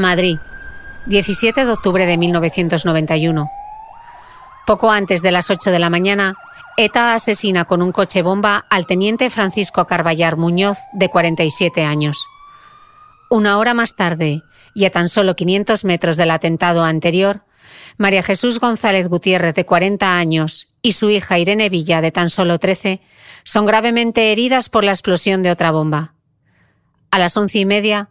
Madrid, 17 de octubre de 1991. Poco antes de las 8 de la mañana, ETA asesina con un coche bomba al teniente Francisco Carballar Muñoz, de 47 años. Una hora más tarde, y a tan solo 500 metros del atentado anterior, María Jesús González Gutiérrez, de 40 años, y su hija Irene Villa, de tan solo 13, son gravemente heridas por la explosión de otra bomba. A las once y media,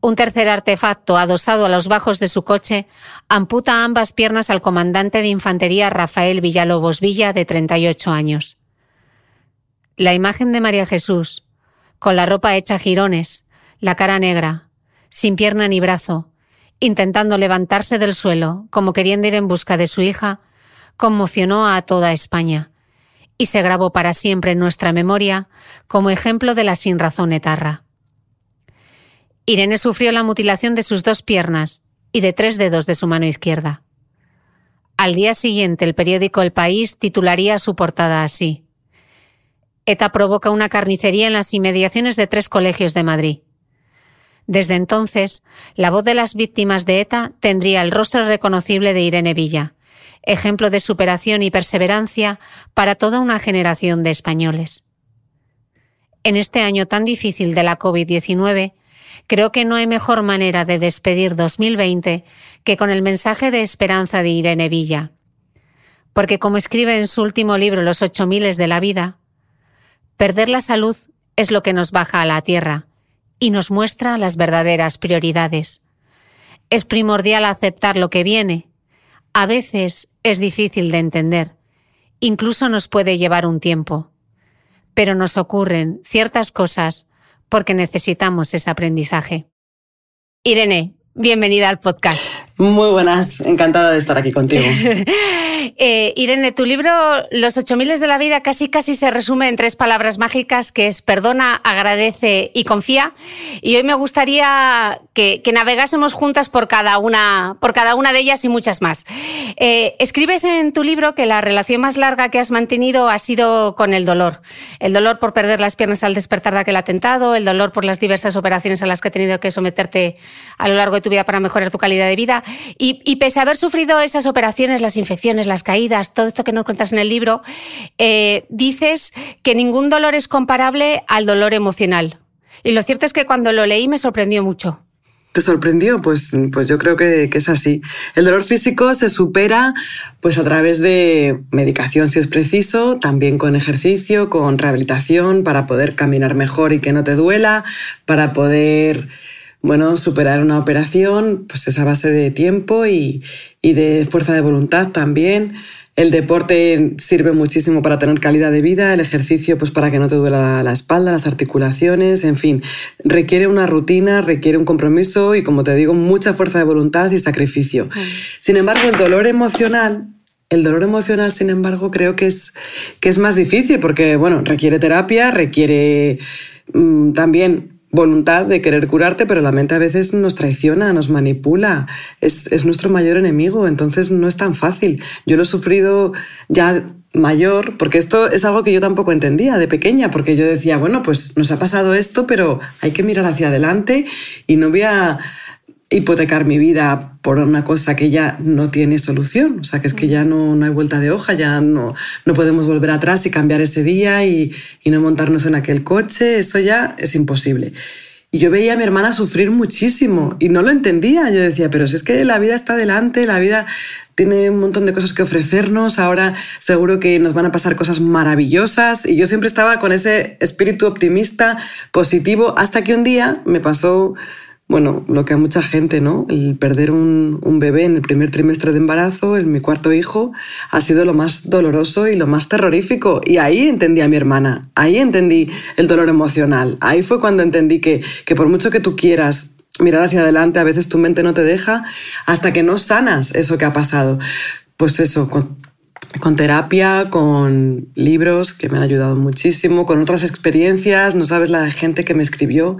un tercer artefacto adosado a los bajos de su coche amputa ambas piernas al comandante de infantería Rafael Villalobos Villa, de 38 años. La imagen de María Jesús, con la ropa hecha jirones, la cara negra, sin pierna ni brazo, intentando levantarse del suelo, como queriendo ir en busca de su hija, conmocionó a toda España y se grabó para siempre en nuestra memoria como ejemplo de la sinrazón etarra. Irene sufrió la mutilación de sus dos piernas y de tres dedos de su mano izquierda. Al día siguiente, el periódico El País titularía su portada así. ETA provoca una carnicería en las inmediaciones de tres colegios de Madrid. Desde entonces, la voz de las víctimas de ETA tendría el rostro reconocible de Irene Villa, ejemplo de superación y perseverancia para toda una generación de españoles. En este año tan difícil de la COVID-19, Creo que no hay mejor manera de despedir 2020 que con el mensaje de esperanza de Irene Villa. Porque como escribe en su último libro Los ocho miles de la vida, perder la salud es lo que nos baja a la tierra y nos muestra las verdaderas prioridades. Es primordial aceptar lo que viene. A veces es difícil de entender. Incluso nos puede llevar un tiempo. Pero nos ocurren ciertas cosas porque necesitamos ese aprendizaje. Irene, bienvenida al podcast. Muy buenas, encantada de estar aquí contigo. Eh, Irene, tu libro Los ocho miles de la vida casi casi se resume en tres palabras mágicas que es perdona, agradece y confía. Y hoy me gustaría que, navegásemos juntas por cada, una, por cada una de ellas y muchas más. Eh, escribes en tu libro que la relación más larga que has mantenido ha sido con el dolor. El dolor por perder las piernas al despertar de aquel atentado, el dolor por las diversas operaciones a las que has tenido que someterte a lo largo de tu vida para mejorar tu calidad de vida Y, pese a haber sufrido esas operaciones, las infecciones, las caídas, todo esto que nos cuentas en el libro, eh, dices que ningún dolor es comparable al dolor emocional. Y lo cierto es que cuando lo leí me sorprendió mucho. ¿Te sorprendió? Pues, pues yo creo que, es así. El dolor físico se supera pues a través de medicación si es preciso, también con ejercicio, con rehabilitación para poder caminar mejor y que no te duela, para poder bueno, superar una operación, pues esa base de tiempo y, y de fuerza de voluntad también. El deporte sirve muchísimo para tener calidad de vida, el ejercicio pues para que no te duela la espalda, las articulaciones, en fin, requiere una rutina, requiere un compromiso y como te digo, mucha fuerza de voluntad y sacrificio. Sin embargo, el dolor emocional el dolor emocional, sin embargo, creo que es, que es más difícil porque, bueno, requiere terapia, requiere mm, también voluntad de querer curarte, pero la mente a veces nos traiciona, nos manipula, es, nuestro mayor enemigo, entonces no es tan fácil. Yo lo he sufrido ya mayor, porque esto es algo que yo tampoco entendía de pequeña, porque yo decía, bueno, pues nos ha pasado esto, pero hay que mirar hacia adelante y no voy a hipotecar mi vida por una cosa que ya no tiene solución. O sea, que es que ya no, no hay vuelta de hoja, ya no, no podemos volver atrás y cambiar ese día y, y no montarnos en aquel coche. Eso ya es imposible. Y yo veía a mi hermana sufrir muchísimo y no lo entendía. Yo decía, pero si es que la vida está adelante, la vida tiene un montón de cosas que ofrecernos, ahora seguro que nos van a pasar cosas maravillosas. Y yo siempre estaba con ese espíritu optimista, positivo, hasta que un día me pasó bueno, lo que a mucha gente, ¿no? El perder un, bebé en el primer trimestre de embarazo, en mi cuarto hijo, ha sido lo más doloroso y lo más terrorífico. Y ahí entendí a mi hermana, ahí entendí el dolor emocional, ahí fue cuando entendí que, que por mucho que tú quieras mirar hacia adelante, a veces tu mente no te deja hasta que no sanas eso que ha pasado. Pues eso, terapia, con libros que me han ayudado muchísimo, con otras experiencias, no sabes la gente que me escribió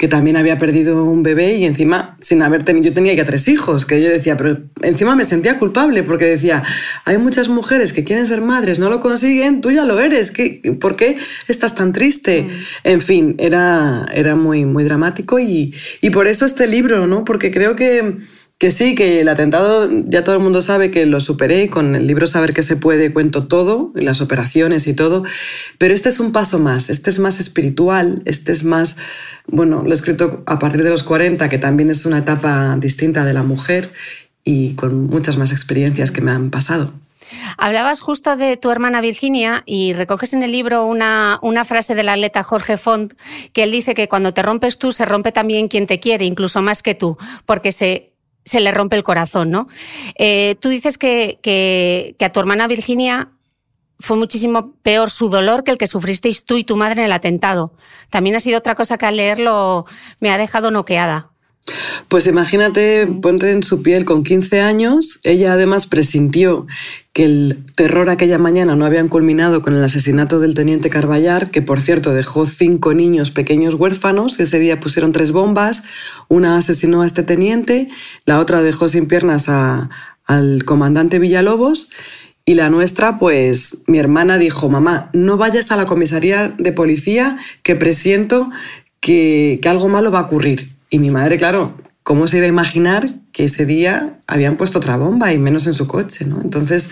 que también había perdido un bebé y encima sin haber tenido, yo tenía ya tres hijos, que yo decía, pero encima me sentía culpable porque decía, hay muchas mujeres que quieren ser madres, no lo consiguen, tú ya lo eres, ¿qué, ¿por qué estás tan triste? Mm. En fin, era, era muy, muy dramático y, y por eso este libro, ¿no? Porque creo que que sí, que el atentado ya todo el mundo sabe que lo superé, con el libro Saber que se puede cuento todo, las operaciones y todo, pero este es un paso más, este es más espiritual, este es más, bueno, lo he escrito a partir de los 40, que también es una etapa distinta de la mujer y con muchas más experiencias que me han pasado. Hablabas justo de tu hermana Virginia y recoges en el libro una, una, frase del atleta Jorge Font que él dice que cuando te rompes tú se rompe también quien te quiere, incluso más que tú, porque se se le rompe el corazón, ¿no? Eh, tú dices que, que, a tu hermana Virginia fue muchísimo peor su dolor que el que sufristeis tú y tu madre en el atentado. También ha sido otra cosa que al leerlo me ha dejado noqueada. Pues imagínate, ponte en su piel con 15 años, ella además presintió que el terror aquella mañana no habían culminado con el asesinato del teniente Carballar, que por cierto dejó cinco niños pequeños huérfanos, ese día pusieron tres bombas, una asesinó a este teniente, la otra dejó sin piernas al comandante Villalobos, y la nuestra, pues mi hermana dijo, mamá, no vayas a la comisaría de policía que presiento que, que algo malo va a ocurrir. Y mi madre, claro, ¿cómo se iba a imaginar que ese día habían puesto otra bomba y menos en su coche? ¿no? Entonces,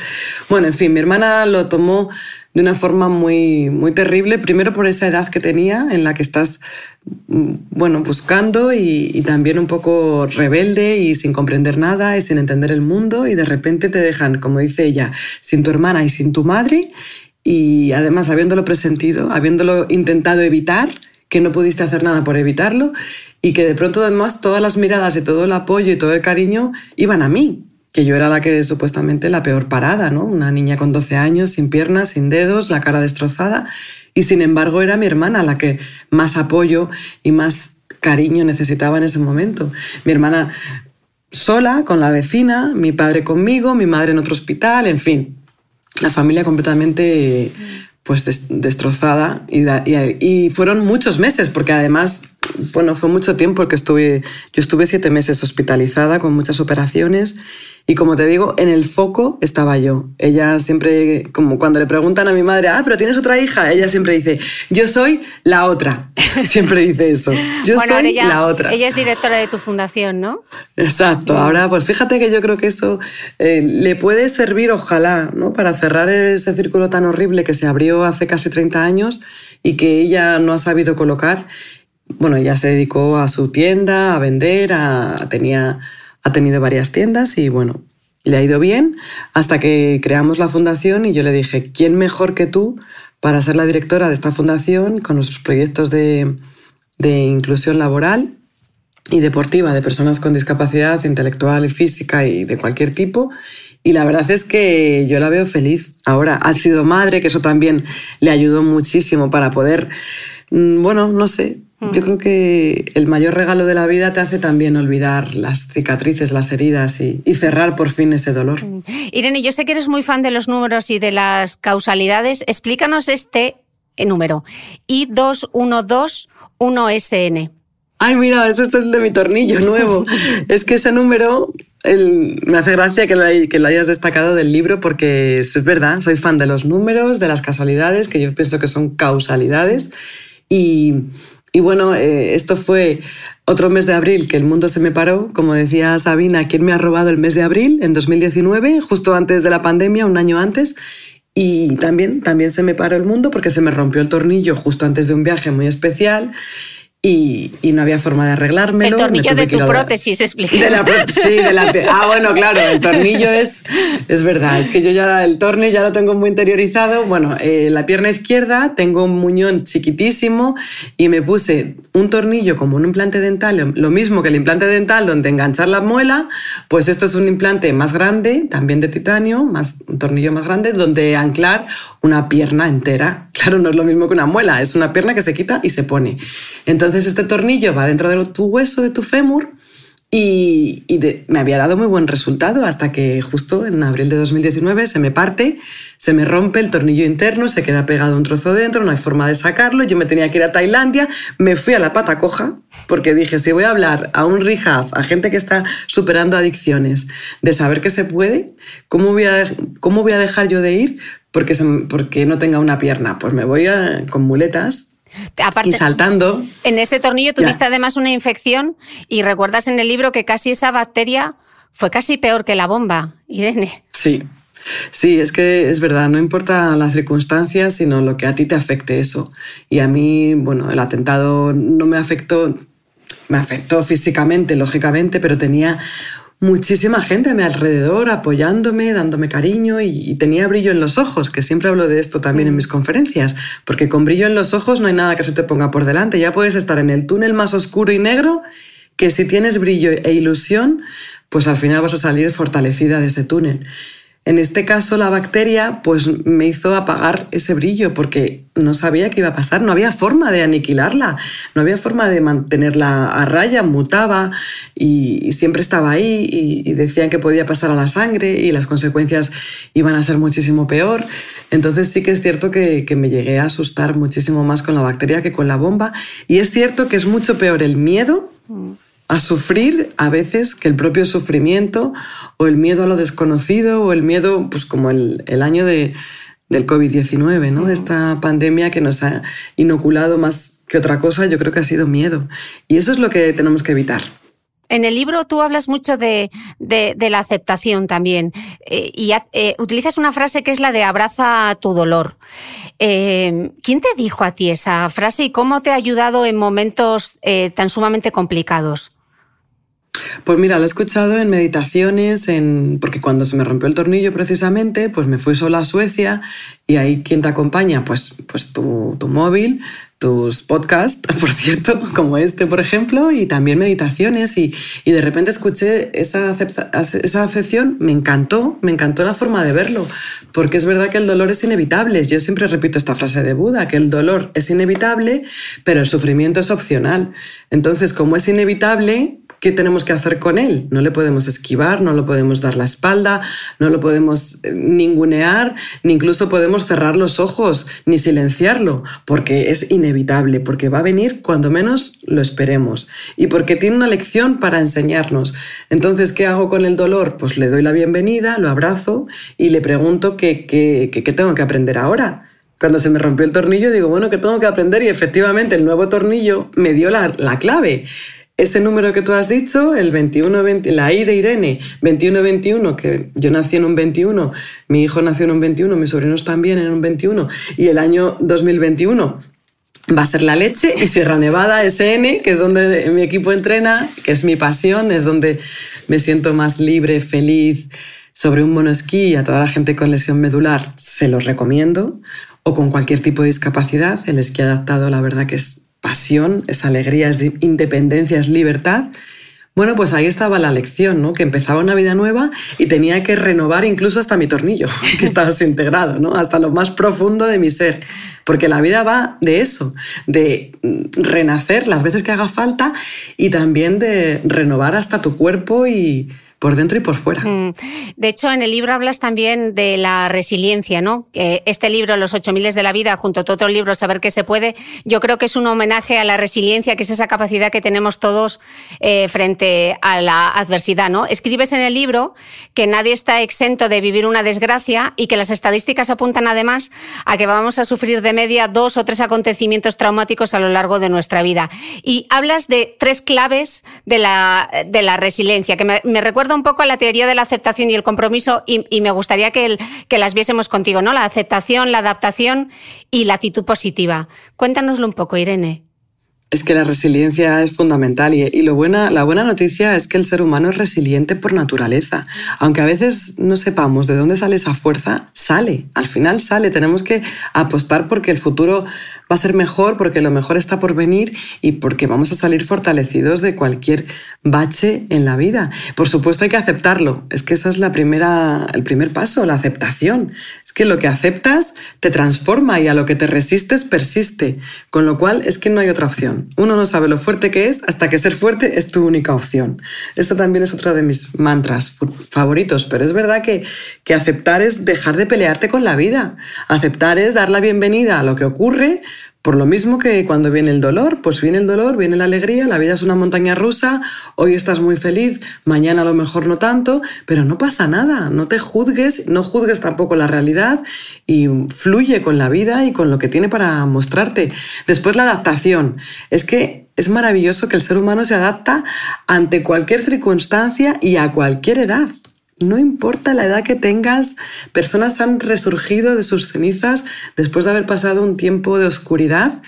bueno, en fin, mi hermana lo tomó de una forma muy, muy terrible, primero por esa edad que tenía, en la que estás, mm, bueno, buscando y, y, también un poco rebelde y sin comprender nada y sin entender el mundo y de repente te dejan, como dice ella, sin tu hermana y sin tu madre y además habiéndolo presentido, habiéndolo intentado evitar, que no pudiste hacer nada por evitarlo y que de pronto además todas las miradas y todo el apoyo y todo el cariño iban a mí, que yo era la que supuestamente la peor parada, ¿no? Una niña con 12 años, sin piernas, sin dedos, la cara destrozada, y sin embargo era mi hermana la que más apoyo y más cariño necesitaba en ese momento. Mi hermana sola, con la vecina, mi padre conmigo, mi madre en otro hospital, en fin, la familia completamente pues destrozada y, y, fueron muchos meses, porque además bueno, fue mucho tiempo que estuve, yo estuve siete meses hospitalizada con muchas operaciones y como te digo, en el foco estaba yo. Ella siempre, como cuando le preguntan a mi madre, ah, pero tienes otra hija, ella siempre dice, yo soy la otra. Siempre dice eso. Yo soy la otra. Ella es directora de tu fundación, ¿no? Exacto. Ahora, pues fíjate que yo creo que eso eh, le puede servir, ojalá, ¿no? Para cerrar ese círculo tan horrible que se abrió hace casi 30 años y que ella no ha sabido colocar. Bueno, ella se dedicó a su tienda, a vender, a, tenía ha tenido varias tiendas y bueno, le ha ido bien hasta que creamos la fundación y yo le dije, ¿quién mejor que tú para ser la directora de esta fundación con nuestros proyectos de, inclusión laboral y deportiva de personas con discapacidad intelectual y física y de cualquier tipo? Y la verdad es que yo la veo feliz. Ahora ha sido madre, que eso también le ayudó muchísimo para poder, bueno, no sé, yo creo que el mayor regalo de la vida te hace también olvidar las cicatrices, las heridas y, cerrar por fin ese dolor. Irene, yo sé que eres muy fan de los números y de las causalidades. Explícanos este número. I2121SN. Ay, mira, ese es el de mi tornillo nuevo. es que ese número me hace gracia que lo, que lo, hayas destacado del libro porque es verdad, soy fan de los números, de las casualidades, que yo pienso que son causalidades. Y, y bueno, eh, esto fue otro mes de abril que el mundo se me paró. Como decía Sabina, ¿quién me ha robado el mes de abril en 2019, justo antes de la pandemia, un año antes? Y también, también se me paró el mundo porque se me rompió el tornillo justo antes de un viaje muy especial y, no había forma de arreglármelo. El tornillo de tu prótesis, explica. sí, de la, ah, bueno, claro, el tornillo es, es verdad, es que yo ya el tornillo ya lo tengo muy interiorizado. Bueno, eh, la pierna izquierda tengo un muñón chiquitísimo y me puse un tornillo como un implante dental, lo mismo que el implante dental donde enganchar la muela, pues esto es un implante más grande, también de titanio, más, un tornillo más grande, donde anclar una pierna entera. Claro, no es lo mismo que una muela, es una pierna que se quita y se pone. Entonces, entonces este tornillo va dentro de tu hueso, de tu fémur, y, me había dado muy buen resultado hasta que justo en abril de 2019 se me parte, se me rompe el tornillo interno, se queda pegado un trozo dentro, no hay forma de sacarlo, yo me tenía que ir a Tailandia, me fui a la pata coja porque dije, si voy a hablar a un rehab, a gente que está superando adicciones, de saber que se puede, ¿cómo voy a, cómo voy a dejar yo de ir porque, porque no tenga una pierna? Pues me voy con muletas y saltando. En ese tornillo tuviste además una infección y recuerdas en el libro que casi esa bacteria fue casi peor que la bomba, Irene. Sí. Sí, es que es verdad, no importa las circunstancias, sino lo que a ti te afecte eso. Y a mí, bueno, el atentado no me afectó, me afectó físicamente, lógicamente, pero tenía muchísima gente a mi alrededor apoyándome, dándome cariño y, tenía brillo en los ojos, que siempre hablo de esto también en mis conferencias, porque con brillo en los ojos no hay nada que se te ponga por delante, ya puedes estar en el túnel más oscuro y negro, que si tienes brillo e ilusión, pues al final vas a salir fortalecida de ese túnel. En este caso, la bacteria pues, me hizo apagar ese brillo porque no sabía qué iba a pasar, no había forma de aniquilarla, no había forma de mantenerla a raya, mutaba y, siempre estaba ahí y, decían que podía pasar a la sangre y las consecuencias iban a ser muchísimo peor. Entonces sí que es cierto que, me llegué a asustar muchísimo más con la bacteria que con la bomba y es cierto que es mucho peor el miedo. Mm a sufrir a veces que el propio sufrimiento o el miedo a lo desconocido o el miedo, pues como el, año de, del COVID-19, ¿no? Esta pandemia que nos ha inoculado más que otra cosa, yo creo que ha sido miedo. Y eso es lo que tenemos que evitar. En el libro tú hablas mucho de, la aceptación también eh, y eh, utilizas una frase que es la de abraza tu dolor. Eh, ¿Quién te dijo a ti esa frase y cómo te ha ayudado en momentos tan sumamente complicados? Pues mira, lo he escuchado en meditaciones, en... porque cuando se me rompió el tornillo precisamente, pues me fui sola a Suecia y ahí ¿quién te acompaña? Pues, pues tu, tu móvil, tus podcasts, por cierto, como este, por ejemplo, y también meditaciones. Y, y de repente escuché esa, esa acepción, me encantó, me encantó la forma de verlo, porque es verdad que el dolor es inevitable. Yo siempre repito esta frase de Buda, que el dolor es inevitable, pero el sufrimiento es opcional. Entonces, como es inevitable, ¿qué tenemos que hacer con él? No le podemos esquivar, no lo podemos dar la espalda, no lo podemos eh, ningunear, ni incluso podemos cerrar los ojos, ni silenciarlo, porque es inevitable inevitable, porque va a venir cuando menos lo esperemos y porque tiene una lección para enseñarnos. Entonces, ¿qué hago con el dolor? Pues le doy la bienvenida, lo abrazo y le pregunto qué, qué, tengo que aprender ahora. Cuando se me rompió el tornillo, digo, bueno, ¿qué tengo que aprender? Y efectivamente el nuevo tornillo me dio la, la clave ese número que tú has dicho, el 21, 20, la I de Irene, 21-21, que yo nací en un 21, mi hijo nació en un 21, mis sobrinos también en un 21, y el año 2021 va a ser la leche y Sierra Nevada SN, que es donde mi equipo entrena, que es mi pasión, es donde me siento más libre, feliz. Sobre un monoesquí y a toda la gente con lesión medular se los recomiendo, o con cualquier tipo de discapacidad, el esquí adaptado la verdad que es pasión, es alegría, es independencia, es libertad. Bueno, pues ahí estaba la lección, ¿no? Que empezaba una vida nueva y tenía que renovar incluso hasta mi tornillo, que estaba desintegrado, ¿no? Hasta lo más profundo de mi ser. Porque la vida va de eso, de renacer las veces que haga falta y también de renovar hasta tu cuerpo y, por dentro y por fuera. Mm. De hecho, en el libro hablas también de la resiliencia, ¿no? Este libro, Los ocho miles de la vida, junto a otro libro, Saber qué se puede, yo creo que es un homenaje a la resiliencia, que es esa capacidad que tenemos todos eh, frente a la adversidad, ¿no? Escribes en el libro que nadie está exento de vivir una desgracia y que las estadísticas apuntan además a que vamos a sufrir de media dos o tres acontecimientos traumáticos a lo largo de nuestra vida. Y hablas de tres claves de la, de la resiliencia, que me, me recuerda un poco a la teoría de la aceptación y el compromiso y, me gustaría que, que, las viésemos contigo, ¿no? La aceptación, la adaptación y la actitud positiva. Cuéntanoslo un poco, Irene. Es que la resiliencia es fundamental y, lo buena, la buena noticia es que el ser humano es resiliente por naturaleza. Aunque a veces no sepamos de dónde sale esa fuerza, sale, al final sale. Tenemos que apostar porque el futuro va a ser mejor, porque lo mejor está por venir y porque vamos a salir fortalecidos de cualquier bache en la vida. Por supuesto hay que aceptarlo. Es que esa es la primera, el primer paso, la aceptación. Es que lo que aceptas te transforma y a lo que te resistes persiste. Con lo cual es que no hay otra opción. Uno no sabe lo fuerte que es hasta que ser fuerte es tu única opción. Eso también es otro de mis mantras favoritos, pero es verdad que, que aceptar es dejar de pelearte con la vida. Aceptar es dar la bienvenida a lo que ocurre, por lo mismo que cuando viene el dolor, pues viene el dolor, viene la alegría, la vida es una montaña rusa, hoy estás muy feliz, mañana a lo mejor no tanto, pero no pasa nada, no te juzgues, no juzgues tampoco la realidad y fluye con la vida y con lo que tiene para mostrarte. Después la adaptación, es que es maravilloso que el ser humano se adapta ante cualquier circunstancia y a cualquier edad. No importa la edad que tengas, personas han resurgido de sus cenizas después de haber pasado un tiempo de oscuridad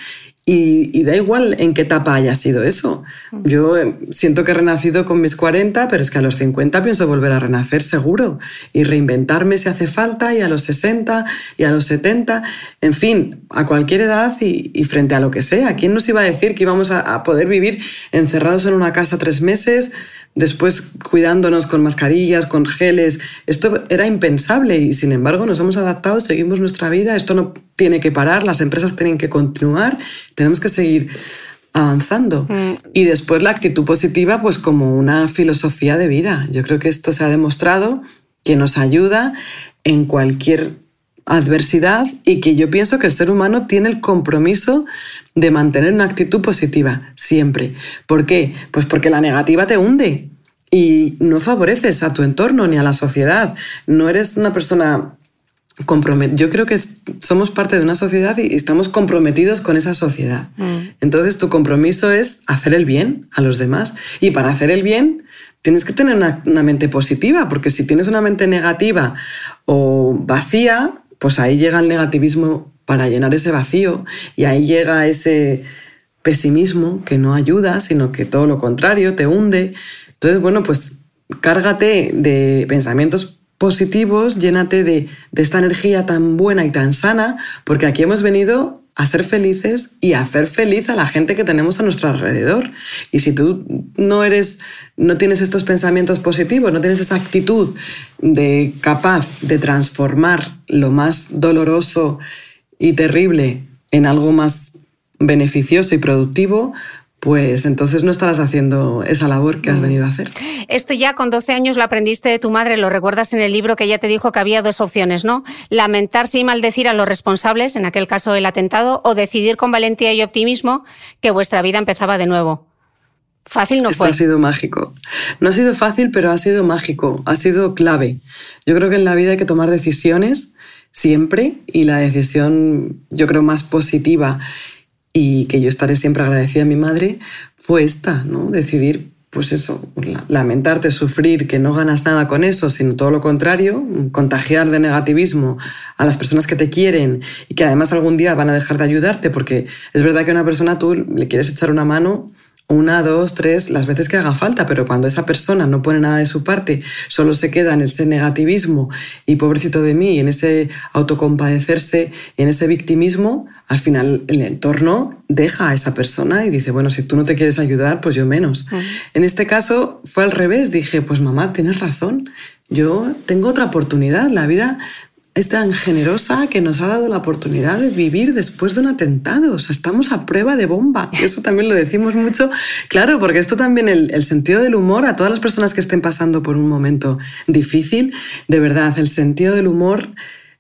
y, da igual en qué etapa haya sido eso. Yo eh, siento que he renacido con mis 40, pero es que a los 50 pienso volver a renacer seguro y reinventarme si hace falta, y a los 60 y a los 70, en fin, a cualquier edad y, frente a lo que sea. ¿Quién nos iba a decir que íbamos a poder vivir encerrados en una casa tres meses? después cuidándonos con mascarillas, con geles. Esto era impensable y sin embargo nos hemos adaptado, seguimos nuestra vida, esto no tiene que parar, las empresas tienen que continuar, tenemos que seguir avanzando. Mm. Y después la actitud positiva pues como una filosofía de vida. Yo creo que esto se ha demostrado que nos ayuda en cualquier adversidad y que yo pienso que el ser humano tiene el compromiso de mantener una actitud positiva siempre. ¿Por qué? Pues porque la negativa te hunde y no favoreces a tu entorno ni a la sociedad. No eres una persona. Yo creo que somos parte de una sociedad y estamos comprometidos con esa sociedad. Mm. Entonces tu compromiso es hacer el bien a los demás y para hacer el bien tienes que tener una, una mente positiva porque si tienes una mente negativa o vacía, pues ahí llega el negativismo para llenar ese vacío y ahí llega ese pesimismo que no ayuda, sino que todo lo contrario, te hunde. Entonces, bueno, pues cárgate de pensamientos positivos, llénate de, de esta energía tan buena y tan sana, porque aquí hemos venido a ser felices y a hacer feliz a la gente que tenemos a nuestro alrededor. Y si tú no eres, no tienes estos pensamientos positivos, no tienes esa actitud de capaz de transformar lo más doloroso y terrible en algo más beneficioso y productivo, pues entonces no estarás haciendo esa labor que has mm. venido a hacer. Esto ya con 12 años lo aprendiste de tu madre, lo recuerdas en el libro que ella te dijo que había dos opciones, ¿no? Lamentarse y maldecir a los responsables, en aquel caso el atentado, o decidir con valentía y optimismo que vuestra vida empezaba de nuevo. Fácil no Esto ha sido mágico. No ha sido fácil, pero ha sido mágico, ha sido clave. Yo creo que en la vida hay que tomar decisiones siempre y la decisión, yo creo, más positiva y que yo estaré siempre agradecida a mi madre, fue esta, ¿no? Decidir, pues eso, lamentarte, sufrir, que no ganas nada con eso, sino todo lo contrario, contagiar de negativismo a las personas que te quieren y que además algún día van a dejar de ayudarte, porque es verdad que a una persona tú le quieres echar una mano una, dos, tres, las veces que haga falta, pero cuando esa persona no pone nada de su parte, solo se queda en ese negativismo y pobrecito de mí, en ese autocompadecerse, en ese victimismo, al final el entorno deja a esa persona y dice, bueno, si tú no te quieres ayudar, pues yo menos. En este caso fue al revés, dije, pues mamá, tienes razón, yo tengo otra oportunidad, la vida es tan generosa que nos ha dado la oportunidad de vivir después de un atentado. O sea, estamos a prueba de bomba. Eso también lo decimos mucho. Claro, porque esto también, el, el, sentido del humor, a todas las personas que estén pasando por un momento difícil, de verdad, el sentido del humor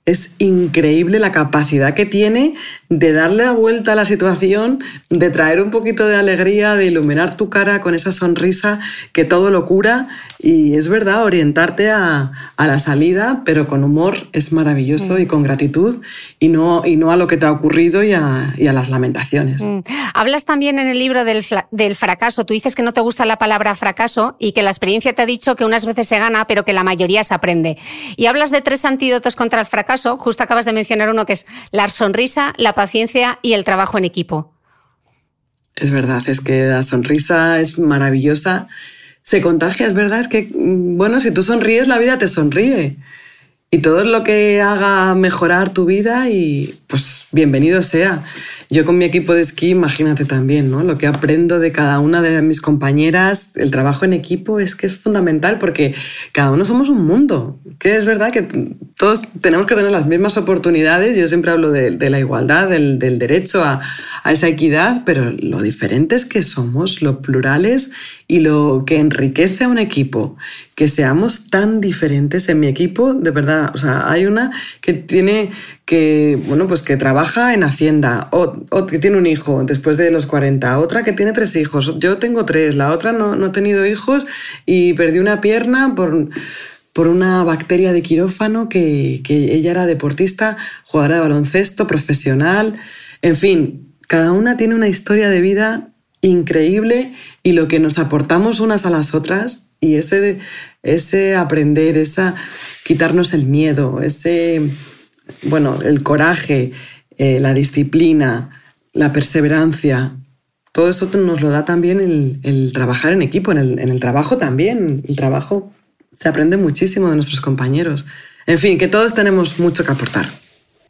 es increíble la capacidad que tiene de darle la vuelta a la situación, de traer un poquito de alegría, de iluminar tu cara con esa sonrisa que todo lo cura y es verdad, orientarte a, la salida, pero con humor es maravilloso y mm. con gratitud y no, y no a lo que te ha ocurrido y a, las lamentaciones. Mm. Hablas también en el libro del, del fracaso, tú dices que no te gusta la palabra fracaso y que la experiencia te ha dicho que unas veces se gana, pero que la mayoría se aprende. Y hablas de tres antídotos contra el fracaso, justo acabas de mencionar uno que es la sonrisa, la paciencia y el trabajo en equipo. Es verdad, es que la sonrisa es maravillosa. Se contagia, es verdad, es que, mm, bueno, si tú sonríes, la vida te sonríe. Y todo lo que haga mejorar tu vida y pues bienvenido sea. Yo con mi equipo de esquí, imagínate también, ¿no? Lo que aprendo de cada una de mis compañeras, el trabajo en equipo es que es fundamental porque cada uno somos un mundo. Que es verdad que todos tenemos que tener las mismas oportunidades. Yo siempre hablo de, la igualdad, del, derecho a, esa equidad, pero lo diferente es que somos, lo plurales y lo que enriquece a un equipo. Que seamos tan diferentes en mi equipo, de verdad. O sea, hay una que tiene que, bueno, pues que trabaja en Hacienda, o, que tiene un hijo después de los 40, otra que tiene tres hijos, yo tengo tres, la otra no, no ha tenido hijos y perdió una pierna por, por una bacteria de quirófano, que, que ella era deportista, jugadora de baloncesto, profesional, en fin, cada una tiene una historia de vida increíble y lo que nos aportamos unas a las otras y ese, ese aprender, esa quitarnos el miedo, ese bueno, el coraje, eh, la disciplina, la perseverancia, todo eso nos lo da también el, trabajar en equipo, en el, en el, trabajo también. El trabajo se aprende muchísimo de nuestros compañeros. En fin, que todos tenemos mucho que aportar.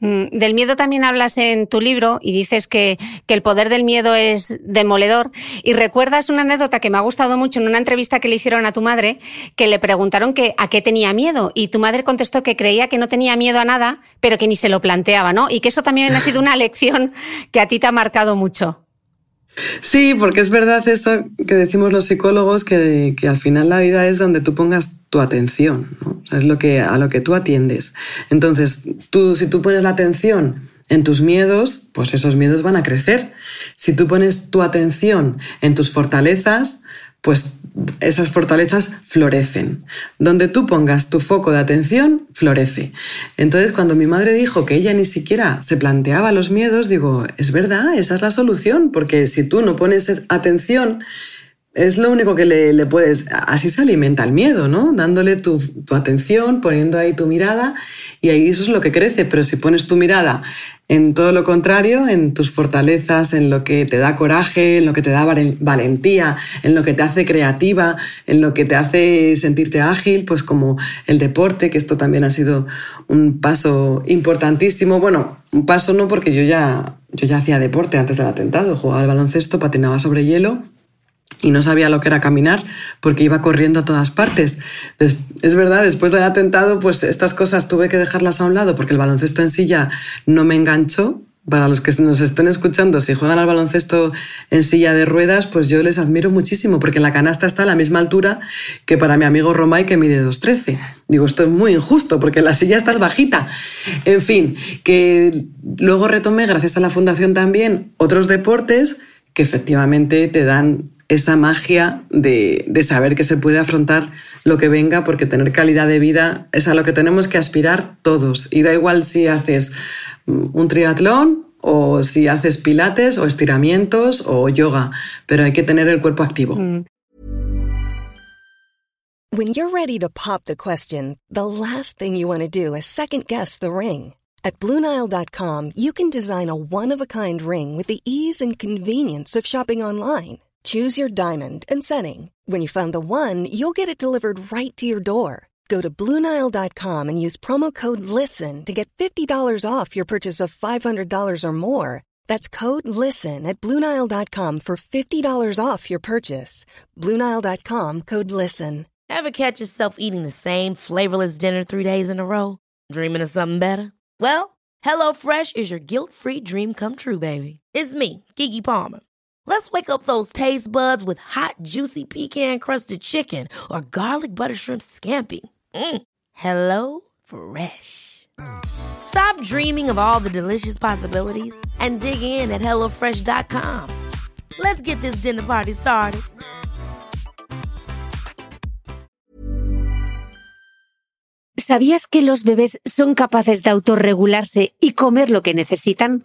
Mm, del miedo también hablas en tu libro y dices que, el poder del miedo es demoledor. Y recuerdas una anécdota que me ha gustado mucho en una entrevista que le hicieron a tu madre, que le preguntaron que a qué tenía miedo. Y tu madre contestó que creía que no tenía miedo a nada, pero que ni se lo planteaba, ¿no? Y que eso también ha sido una lección que a ti te ha marcado mucho. Sí, porque es verdad eso que decimos los psicólogos, que, que al final la vida es donde tú pongas tu atención, ¿no? es lo que, a lo que tú atiendes. Entonces, tú, si tú pones la atención en tus miedos, pues esos miedos van a crecer. Si tú pones tu atención en tus fortalezas, pues esas fortalezas florecen. Donde tú pongas tu foco de atención, florece. Entonces, cuando mi madre dijo que ella ni siquiera se planteaba los miedos, digo, es verdad, esa es la solución, porque si tú no pones atención, es lo único que le, puedes... Así se alimenta el miedo, ¿no? Dándole tu, tu, atención, poniendo ahí tu mirada, y ahí eso es lo que crece. Pero si pones tu mirada en todo lo contrario, en tus fortalezas, en lo que te da coraje, en lo que te da valentía, en lo que te hace creativa, en lo que te hace sentirte ágil, pues como el deporte, que esto también ha sido un paso importantísimo. Bueno, un paso no porque yo ya, yo ya hacía deporte antes del atentado, jugaba al baloncesto, patinaba sobre hielo y no sabía lo que era caminar porque iba corriendo a todas partes. Es verdad, después del atentado, pues estas cosas tuve que dejarlas a un lado porque el baloncesto en ya no me enganchó para los que nos estén escuchando, si juegan al baloncesto en silla de ruedas, pues yo les admiro muchísimo, porque la canasta está a la misma altura que para mi amigo Romay, que mide 2,13. Digo, esto es muy injusto, porque la silla está bajita. En fin, que luego retomé, gracias a la fundación también, otros deportes que efectivamente te dan esa magia de, de, saber que se puede afrontar lo que venga, porque tener calidad de vida es a lo que tenemos que aspirar todos. Y da igual si haces un triatlón o si haces pilates o estiramientos o yoga, pero hay que tener el cuerpo activo. Mm. When you're ready to pop the question, the last thing you want to do is second guess the ring. At BlueNile.com, you can design a one-of-a-kind ring with the ease and convenience of shopping online. Choose your diamond and setting. When you find the one, you'll get it delivered right to your door. Go to Bluenile.com and use promo code LISTEN to get $50 off your purchase of $500 or more. That's code LISTEN at Bluenile.com for $50 off your purchase. Bluenile.com code LISTEN. Ever catch yourself eating the same flavorless dinner three days in a row? Dreaming of something better? Well, HelloFresh is your guilt free dream come true, baby. It's me, Kiki Palmer. Let's wake up those taste buds with hot, juicy pecan crusted chicken or garlic butter shrimp scampi. Mm. Hello Fresh. Stop dreaming of all the delicious possibilities and dig in at HelloFresh.com. Let's get this dinner party started. ¿Sabías que los bebés son capaces de autorregularse y comer lo que necesitan?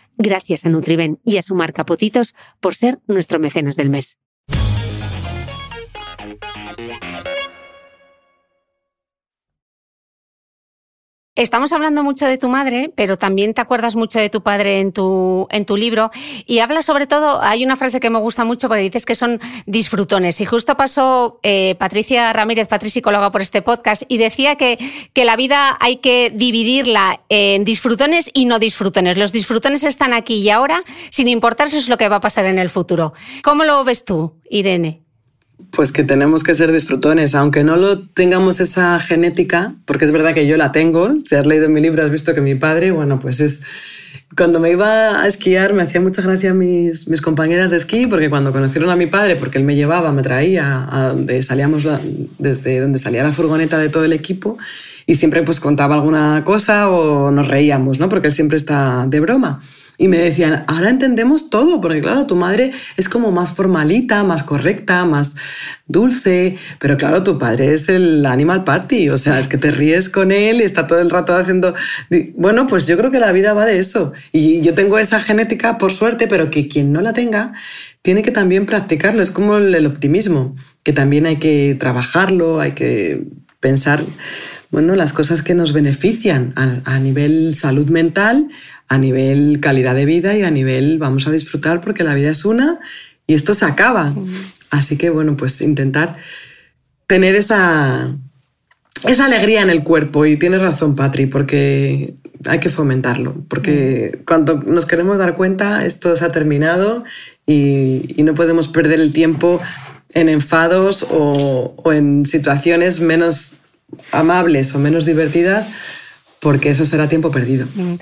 Gracias a Nutriben y a su marca Potitos por ser nuestro mecenas del mes. Estamos hablando mucho de tu madre, pero también te acuerdas mucho de tu padre en tu, en tu libro y hablas sobre todo, hay una frase que me gusta mucho porque dices que son disfrutones y justo pasó eh, Patricia Ramírez, Patricia psicóloga por este podcast y decía que, que la vida hay que dividirla en disfrutones y no disfrutones. Los disfrutones están aquí y ahora sin importar si es lo que va a pasar en el futuro. ¿Cómo lo ves tú, Irene? Pues que tenemos que ser disfrutones, aunque no lo tengamos esa genética, porque es verdad que yo la tengo. Si has leído mi libro, has visto que mi padre, bueno, pues es. Cuando me iba a esquiar, me hacía mucha gracia mis, mis compañeras de esquí, porque cuando conocieron a mi padre, porque él me llevaba, me traía a donde salíamos, desde donde salía la furgoneta de todo el equipo, y siempre pues contaba alguna cosa o nos reíamos, ¿no? Porque siempre está de broma. Y me decían, ahora entendemos todo, porque claro, tu madre es como más formalita, más correcta, más dulce, pero claro, tu padre es el animal party, o sea, es que te ríes con él y está todo el rato haciendo... Bueno, pues yo creo que la vida va de eso. Y yo tengo esa genética, por suerte, pero que quien no la tenga, tiene que también practicarlo. Es como el optimismo, que también hay que trabajarlo, hay que pensar bueno, las cosas que nos benefician a, nivel salud mental, a nivel calidad de vida y a nivel vamos a disfrutar porque la vida es una y esto se acaba. Así que bueno, pues intentar tener esa, esa alegría en el cuerpo y tienes razón, Patri, porque hay que fomentarlo, porque cuando nos queremos dar cuenta esto se ha terminado y, no podemos perder el tiempo en enfados o, o en situaciones menos amables o menos divertidas porque eso será tiempo perdido. Mm.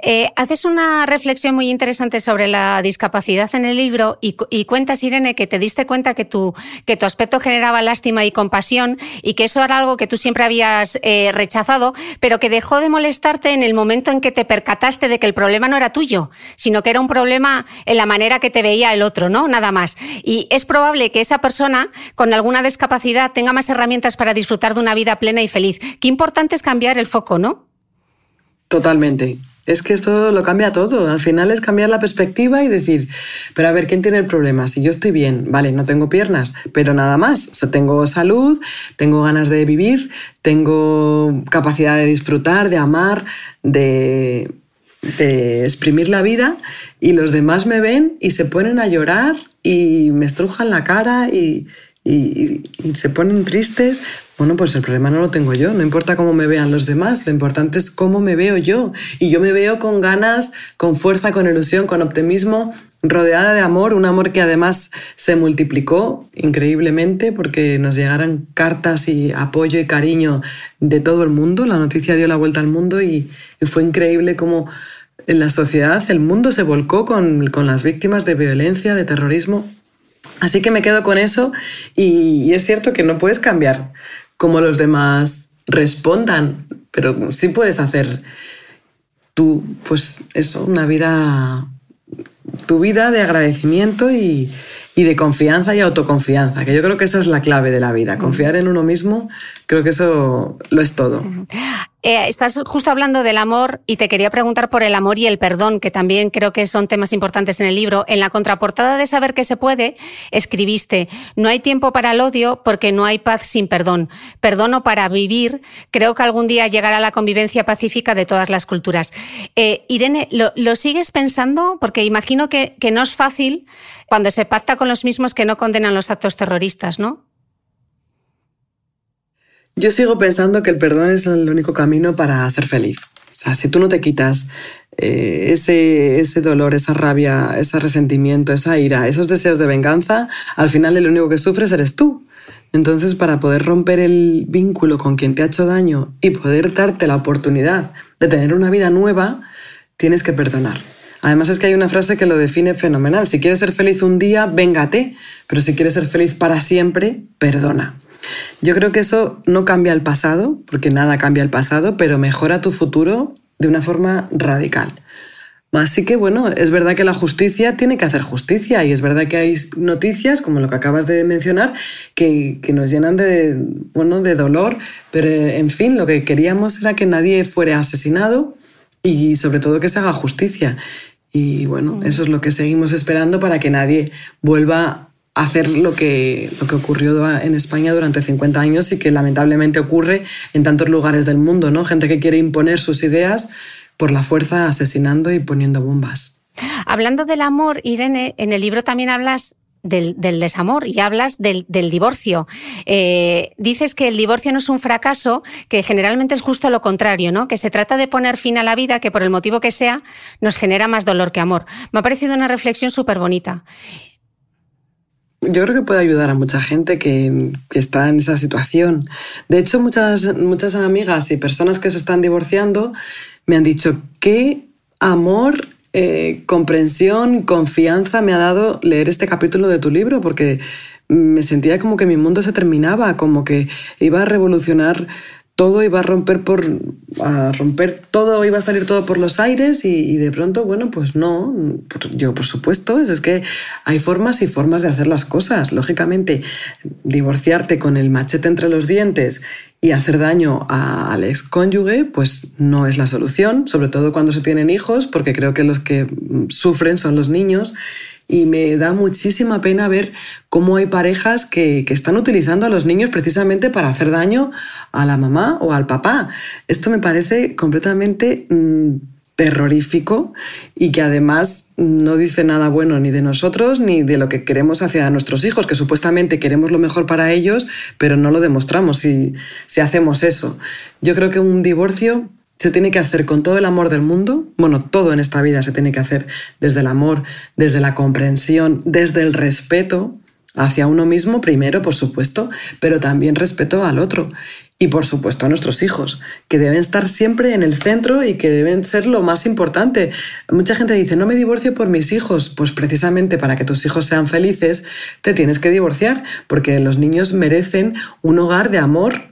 Eh, haces una reflexión muy interesante sobre la discapacidad en el libro y, cuentas, Irene, que te diste cuenta que tu, que tu aspecto generaba lástima y compasión y que eso era algo que tú siempre habías eh, rechazado, pero que dejó de molestarte en el momento en que te percataste de que el problema no era tuyo, sino que era un problema en la manera que te veía el otro, ¿no? Nada más. Y es probable que esa persona con alguna discapacidad tenga más herramientas para disfrutar de una vida plena y feliz. Qué importante es cambiar el foco, ¿no? Totalmente. Es que esto lo cambia todo. Al final es cambiar la perspectiva y decir, pero a ver, ¿quién tiene el problema? Si yo estoy bien, vale, no tengo piernas, pero nada más. O sea, tengo salud, tengo ganas de vivir, tengo capacidad de disfrutar, de amar, de, de exprimir la vida y los demás me ven y se ponen a llorar y me estrujan la cara y, y, se ponen tristes, bueno, pues el problema no lo tengo yo, no importa cómo me vean los demás, lo importante es cómo me veo yo. Y yo me veo con ganas, con fuerza, con ilusión, con optimismo, rodeada de amor, un amor que además se multiplicó increíblemente porque nos llegaron cartas y apoyo y cariño de todo el mundo. La noticia dio la vuelta al mundo y, fue increíble cómo en la sociedad el mundo se volcó con, con las víctimas de violencia, de terrorismo Así que me quedo con eso y, es cierto que no puedes cambiar cómo los demás respondan, pero sí puedes hacer tú, pues eso, una vida, tu vida de agradecimiento y, y de confianza y autoconfianza, que yo creo que esa es la clave de la vida. Confiar en uno mismo, creo que eso lo es todo. Eh, estás justo hablando del amor y te quería preguntar por el amor y el perdón, que también creo que son temas importantes en el libro. En la contraportada de Saber que se puede, escribiste, no hay tiempo para el odio porque no hay paz sin perdón. Perdono para vivir. Creo que algún día llegará la convivencia pacífica de todas las culturas. Eh, Irene, ¿lo, sigues pensando? Porque imagino que, que no es fácil cuando se pacta con los mismos que no condenan los actos terroristas, ¿no? Yo sigo pensando que el perdón es el único camino para ser feliz. O sea, si tú no te quitas eh, ese, ese dolor, esa rabia, ese resentimiento, esa ira, esos deseos de venganza, al final el único que sufres eres tú. Entonces, para poder romper el vínculo con quien te ha hecho daño y poder darte la oportunidad de tener una vida nueva, tienes que perdonar. Además es que hay una frase que lo define fenomenal. Si quieres ser feliz un día, véngate, pero si quieres ser feliz para siempre, perdona. Yo creo que eso no cambia el pasado, porque nada cambia el pasado, pero mejora tu futuro de una forma radical. Así que bueno, es verdad que la justicia tiene que hacer justicia y es verdad que hay noticias, como lo que acabas de mencionar, que, que, nos llenan de, bueno, de dolor, pero en fin, lo que queríamos era que nadie fuera asesinado y sobre todo que se haga justicia. Y bueno, mm. eso es lo que seguimos esperando para que nadie vuelva hacer lo que, lo que ocurrió en España durante 50 años y que lamentablemente ocurre en tantos lugares del mundo, ¿no? Gente que quiere imponer sus ideas por la fuerza asesinando y poniendo bombas. Hablando del amor, Irene, en el libro también hablas del, desamor y hablas del, divorcio. Eh, dices que el divorcio no es un fracaso, que generalmente es justo lo contrario, ¿no? Que se trata de poner fin a la vida que por el motivo que sea nos genera más dolor que amor. Me ha parecido una reflexión súper bonita. Yo creo que puede ayudar a mucha gente que, que, está en esa situación. De hecho, muchas, muchas amigas y personas que se están divorciando me han dicho, qué amor eh, comprensión, confianza me ha dado leer este capítulo de tu libro, porque me sentía como que mi mundo se terminaba, como que iba a revolucionar todo iba a romper por a romper todo iba a salir todo por los aires y, de pronto bueno pues no yo por supuesto es, es, que hay formas y formas de hacer las cosas. Lógicamente divorciarte con el machete entre los dientes y hacer daño al excónyuge pues no es la solución sobre todo cuando se tienen hijos porque creo que los que sufren son los niños y me da muchísima pena ver cómo hay parejas que, están utilizando a los niños precisamente para hacer daño a la mamá o al papá. Esto me parece completamente mm, terrorífico y que además no dice nada bueno ni de nosotros ni de lo que queremos hacia nuestros hijos, que supuestamente queremos lo mejor para ellos, pero no lo demostramos si hacemos eso. Yo creo que un divorcio se tiene que hacer con todo el amor del mundo. Bueno, todo en esta vida se tiene que hacer desde el amor, desde la comprensión, desde el respeto hacia uno mismo primero, por supuesto, pero también respeto al otro. y por supuesto a nuestros hijos, que deben estar siempre en el centro y que deben ser lo más importante. Mucha gente dice, no me divorcio por mis hijos. Pues precisamente para que tus hijos sean felices, te tienes que divorciar, porque los niños merecen un hogar de amor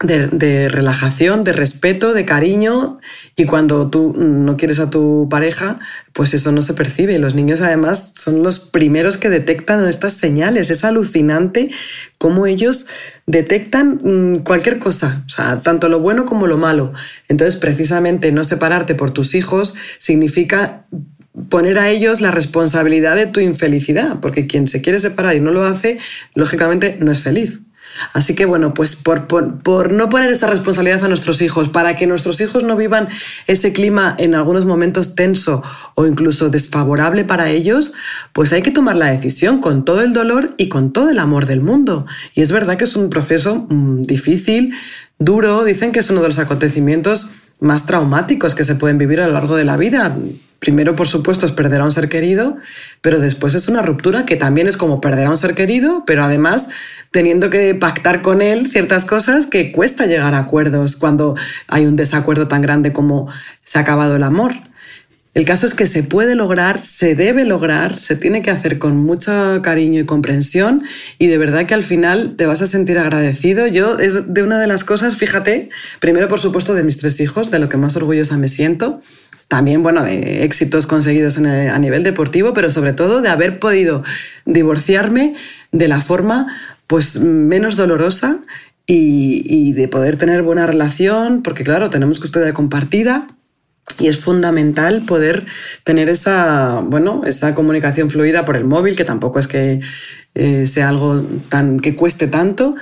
de, relajación, de respeto, de cariño y cuando tú no quieres a tu pareja, pues eso no se percibe. Los niños además son los primeros que detectan estas señales. Es alucinante cómo ellos detectan mm, cualquier cosa, tanto lo bueno como lo malo. Entonces, precisamente no separarte por tus hijos significa poner a ellos la responsabilidad de tu infelicidad, porque quien se quiere separar y no lo hace, lógicamente no es feliz. Así que bueno, pues por, no poner esa responsabilidad a nuestros hijos, para que nuestros hijos no vivan ese clima en algunos momentos tenso o incluso desfavorable para ellos, pues hay que tomar la decisión con todo el dolor y con todo el amor del mundo. Y es verdad que es un proceso mm, difícil, duro, dicen que es uno de los acontecimientos más traumáticos que se pueden vivir a lo largo de la vida. Primero, por supuesto, es perder a un ser querido, pero después es una ruptura que también es como perder a un ser querido, pero además teniendo que pactar con él ciertas cosas que cuesta llegar a acuerdos cuando hay un desacuerdo tan grande como se ha acabado el amor. El caso es que se puede lograr, se debe lograr, se tiene que hacer con mucho cariño y comprensión y de verdad que al final te vas a sentir agradecido. Yo es de una de las cosas, fíjate, primero por supuesto de mis tres hijos, de lo que más orgullosa me siento, también, bueno, de éxitos conseguidos a nivel deportivo, pero sobre todo de haber podido divorciarme de la forma pues menos dolorosa y, de poder tener buena relación, porque claro, tenemos custodia compartida y es fundamental poder tener esa, bueno, esa comunicación fluida por el móvil, que tampoco es que eh, sea algo tan, que cueste tanto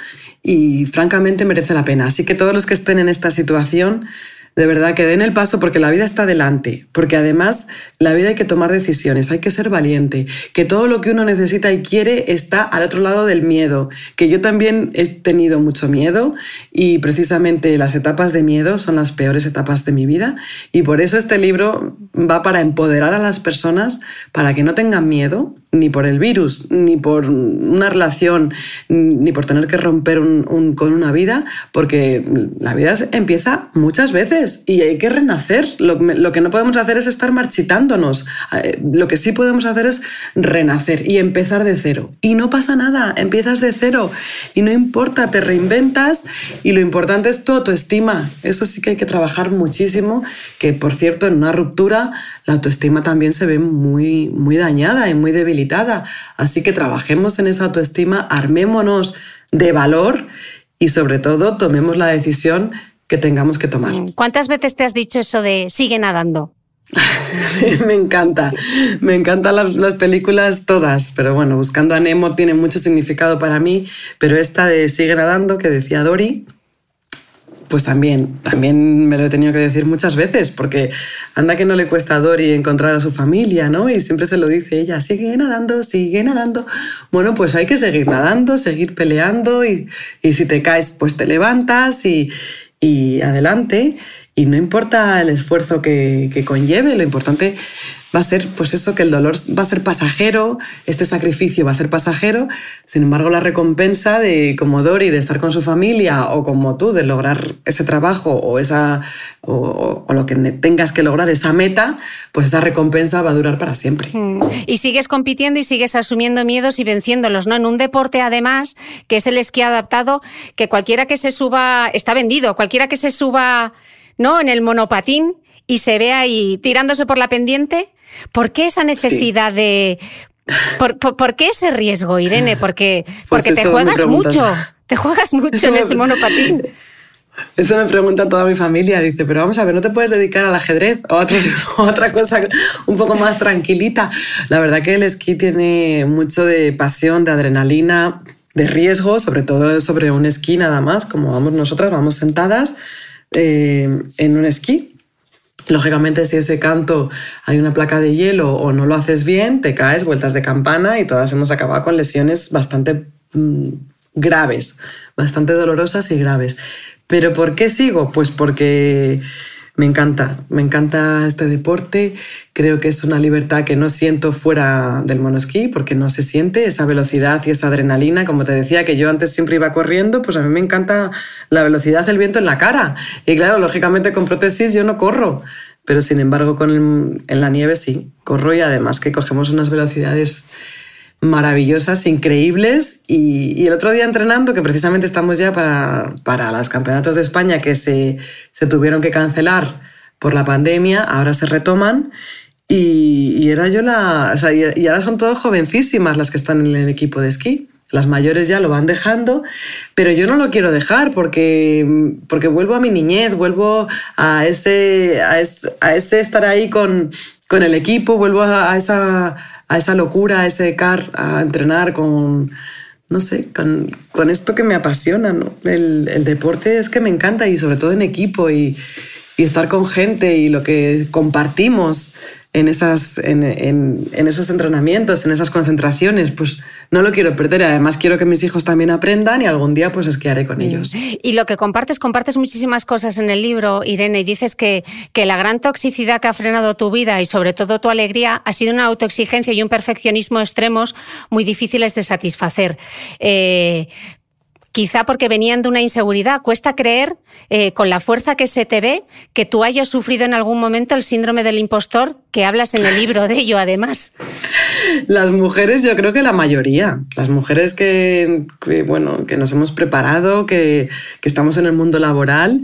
y francamente merece la pena. Así que todos los que estén en esta situación, de verdad que den el paso porque la vida está delante, porque además la vida hay que tomar decisiones, hay que ser valiente, que todo lo que uno necesita y quiere está al otro lado del miedo, que yo también he tenido mucho miedo y precisamente las etapas de miedo son las peores etapas de mi vida y por eso este libro va para empoderar a las personas para que no tengan miedo ni por el virus, ni por una relación, ni por tener que romper con una vida, porque la vida empieza muchas veces y hay que renacer. Lo, que no podemos hacer es estar marchitándonos. Eh, lo que sí podemos hacer es renacer y empezar de cero. Y no pasa nada, empiezas de cero y no importa, te reinventas y lo importante es tu autoestima. Eso sí que hay que trabajar muchísimo, que por cierto en una ruptura la autoestima también se ve muy, muy dañada y muy debilitada. Así que trabajemos en esa autoestima, armémonos de valor y sobre todo tomemos la decisión que tengamos que tomar. ¿Cuántas veces te has dicho eso de sigue nadando? me encanta, me encantan las, las, películas todas, pero bueno, Buscando a Nemo tiene mucho significado para mí, pero esta de Sigue nadando, que decía Dori, pues también, también me lo he tenido que decir muchas veces, porque anda que no le cuesta a Dori encontrar a su familia, ¿no? Y siempre se lo dice ella, sigue nadando, sigue nadando. Bueno, pues hay que seguir nadando, seguir peleando y, si te caes, pues te levantas y, adelante. Y no importa el esfuerzo que, que conlleve, lo importante va a ser, pues eso, que el dolor va a ser pasajero, este sacrificio va a ser pasajero, sin embargo la recompensa de como Dori, de estar con su familia, o como tú, de lograr ese trabajo o, esa, o, lo que tengas que lograr, esa meta, pues esa recompensa va a durar para siempre. Mm. Y sigues compitiendo y sigues asumiendo miedos y venciéndolos, ¿no? En un deporte, además, que es el esquí adaptado, que cualquiera que se suba, está vendido, cualquiera que se suba, ¿no? En el monopatín y se ve ahí tirándose por la pendiente, ¿Por qué esa necesidad de... Por, qué ese riesgo, Irene? Porque, pues porque te juegas mucho, te juegas mucho en ese monopatín. Eso me pregunta toda mi familia. Dice, pero vamos a ver, ¿no te puedes dedicar al ajedrez o a otra, cosa un poco más tranquilita? La verdad que el esquí tiene mucho de pasión, de adrenalina, de riesgo, sobre todo sobre un esquí nada más, como vamos nosotras, vamos sentadas eh, en un esquí Lógicamente, si ese canto hay una placa de hielo o no lo haces bien, te caes, vueltas de campana y todas hemos acabado con lesiones bastante mm, graves, bastante dolorosas y graves. ¿Pero por qué sigo? Pues porque me encanta, me encanta este deporte. Creo que es una libertad que no siento fuera del monosquí porque no se siente esa velocidad y esa adrenalina. Como te decía, que yo antes siempre iba corriendo, pues a mí me encanta la velocidad del viento en la cara. Y claro, lógicamente con prótesis yo no corro, pero sin embargo con en la nieve sí, corro y además que cogemos unas velocidades maravillosas, increíbles. Y, el otro día entrenando, que precisamente estamos ya para, para los campeonatos de España que se, se, tuvieron que cancelar por la pandemia, ahora se retoman. Y, era yo la. Sea, y, ahora son todas jovencísimas las que están en el equipo de esquí. Las mayores ya lo van dejando, pero yo no lo quiero dejar porque, porque vuelvo a mi niñez, vuelvo a ese, a ese, estar ahí con, con el equipo, vuelvo a esa a esa locura, a ese car, a entrenar con, no sé, con, esto que me apasiona. ¿no? El, deporte es que me encanta y sobre todo en equipo y estar con gente y lo que compartimos en, esas, en, en, en, esos entrenamientos, en esas concentraciones, pues no lo quiero perder. Además, quiero que mis hijos también aprendan y algún día pues esquiaré con ellos. Y lo que compartes, compartes muchísimas cosas en el libro, Irene, y dices que, que la gran toxicidad que ha frenado tu vida y sobre todo tu alegría ha sido una autoexigencia y un perfeccionismo extremos muy difíciles de satisfacer. Eh, quizá porque venían de una inseguridad. Cuesta creer, eh, con la fuerza que se te ve, que tú hayas sufrido en algún momento el síndrome del impostor, que hablas en el libro de ello, además. Las mujeres, yo creo que la mayoría. Las mujeres que, bueno, que nos hemos preparado, que, que estamos en el mundo laboral,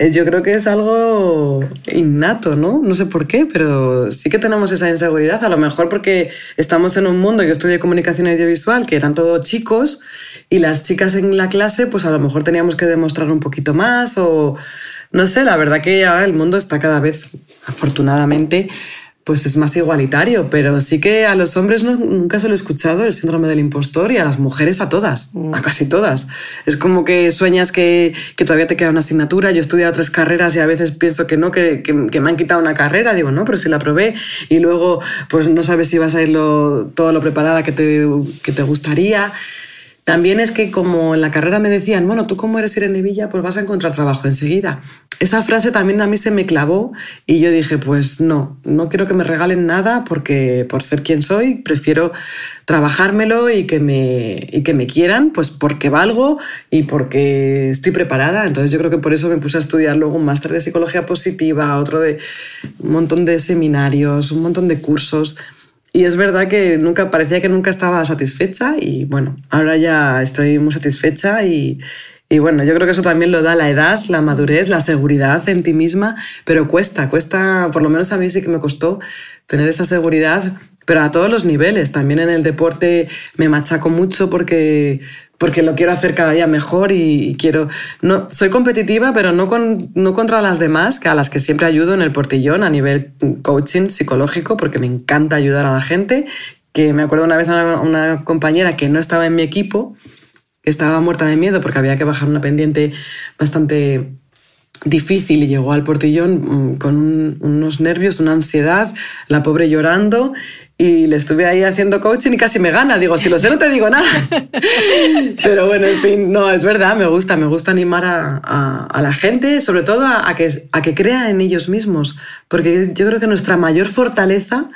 eh, yo creo que es algo innato, ¿no? No sé por qué, pero sí que tenemos esa inseguridad. A lo mejor porque estamos en un mundo, yo estudié comunicación audiovisual, que eran todos chicos, y las chicas en la clase, pues a lo mejor teníamos que demostrar un poquito más o no sé, la verdad que ahora el mundo está cada vez, afortunadamente, pues es más igualitario, pero sí que a los hombres nunca se lo he escuchado el síndrome del impostor y a las mujeres a todas, a casi todas. Es como que sueñas que, que todavía te queda una asignatura, yo he estudiado tres carreras y a veces pienso que no, que, que, me han quitado una carrera, digo, no, pero si la probé y luego pues no sabes si vas a ir todo lo preparada que te, que te gustaría. También es que como en la carrera me decían, bueno, tú como eres Irene Villa, pues vas a encontrar trabajo enseguida. Esa frase también a mí se me clavó y yo dije, pues no, no quiero que me regalen nada porque por ser quien soy, prefiero trabajármelo y que me, y que me quieran, pues porque valgo y porque estoy preparada. Entonces yo creo que por eso me puse a estudiar luego un máster de psicología positiva, otro de un montón de seminarios, un montón de cursos y es verdad que nunca parecía que nunca estaba satisfecha y bueno, ahora ya estoy muy satisfecha y, y bueno, yo creo que eso también lo da la edad, la madurez, la seguridad en ti misma, pero cuesta, cuesta, por lo menos a mí sí que me costó tener esa seguridad, pero a todos los niveles. También en el deporte me machaco mucho porque porque lo quiero hacer cada día mejor y, quiero... No, soy competitiva, pero no, con, no contra las demás, que a las que siempre ayudo en el portillón a nivel coaching psicológico, porque me encanta ayudar a la gente. Que me acuerdo una vez a una, compañera que no estaba en mi equipo, que estaba muerta de miedo porque había que bajar una pendiente bastante difícil y llegó al portillón mm, con unos nervios, una ansiedad, la pobre llorando y le estuve ahí haciendo coaching y casi me gana. Digo, si lo sé, no te digo nada. Pero bueno, en fin, no, es verdad, me gusta, me gusta animar a, a, la gente, sobre todo a, que, a que crea en ellos mismos, porque yo creo que nuestra mayor fortaleza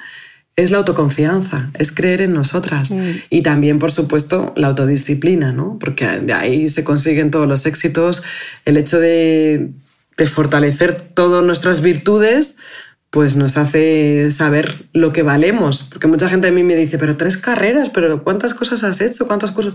es la autoconfianza, es creer en nosotras. Mm. Y también, por supuesto, la autodisciplina, ¿no? Porque de ahí se consiguen todos los éxitos, el hecho de, de fortalecer todas nuestras virtudes pues nos hace saber lo que valemos. Porque mucha gente a mí me dice, pero tres carreras, pero ¿cuántas cosas has hecho? ¿Cuántos cursos?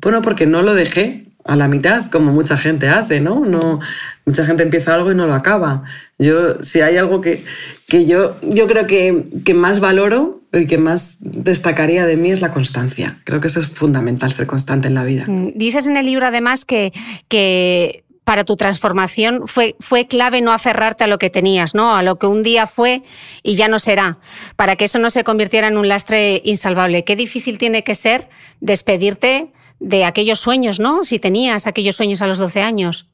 Bueno, porque no lo dejé a la mitad, como mucha gente hace, ¿no? no mucha gente empieza algo y no lo acaba. Yo, si hay algo que, que yo, yo creo que, que más valoro y que más destacaría de mí es la constancia. Creo que eso es fundamental, ser constante en la vida. Mm, dices en el libro además que, que para tu transformación fue, fue clave no aferrarte a lo que tenías, ¿no? A lo que un día fue y ya no será, para que eso no se convirtiera en un lastre insalvable. Qué difícil tiene que ser despedirte de aquellos sueños, ¿no? Si tenías aquellos sueños a los 12 años.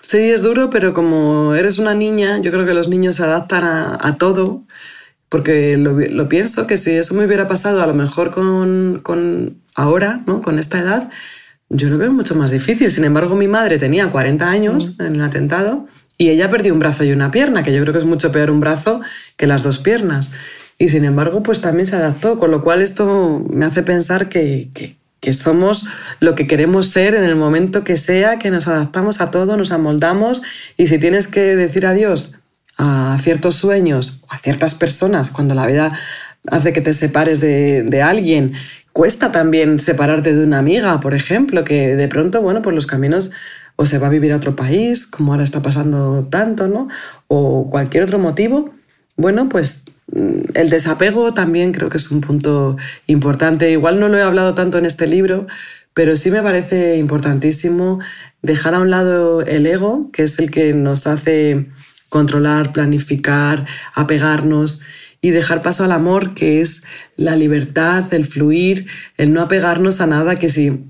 Sí, es duro, pero como eres una niña, yo creo que los niños se adaptan a, todo, porque lo, pienso que si eso me hubiera pasado a lo mejor con, con ahora, ¿no? Con esta edad, yo lo veo mucho más difícil. Sin embargo, mi madre tenía 40 años mm. en el atentado y ella perdió un brazo y una pierna, que yo creo que es mucho peor un brazo que las dos piernas. Y sin embargo, pues también se adaptó, con lo cual esto me hace pensar que, que, que somos lo que queremos ser en el momento que sea, que nos adaptamos a todo, nos amoldamos y si tienes que decir adiós a ciertos sueños, a ciertas personas, cuando la vida hace que te separes de, de alguien, cuesta también separarte de una amiga, por ejemplo, que de pronto, bueno, pues los caminos o se va a vivir a otro país, como ahora está pasando tanto, ¿no? O cualquier otro motivo, bueno, pues mm, el desapego también creo que es un punto importante. Igual no lo he hablado tanto en este libro, pero sí me parece importantísimo dejar a un lado el ego, que es el que nos hace controlar, planificar, apegarnos y dejar paso al amor, que es la libertad, el fluir, el no apegarnos a nada, que si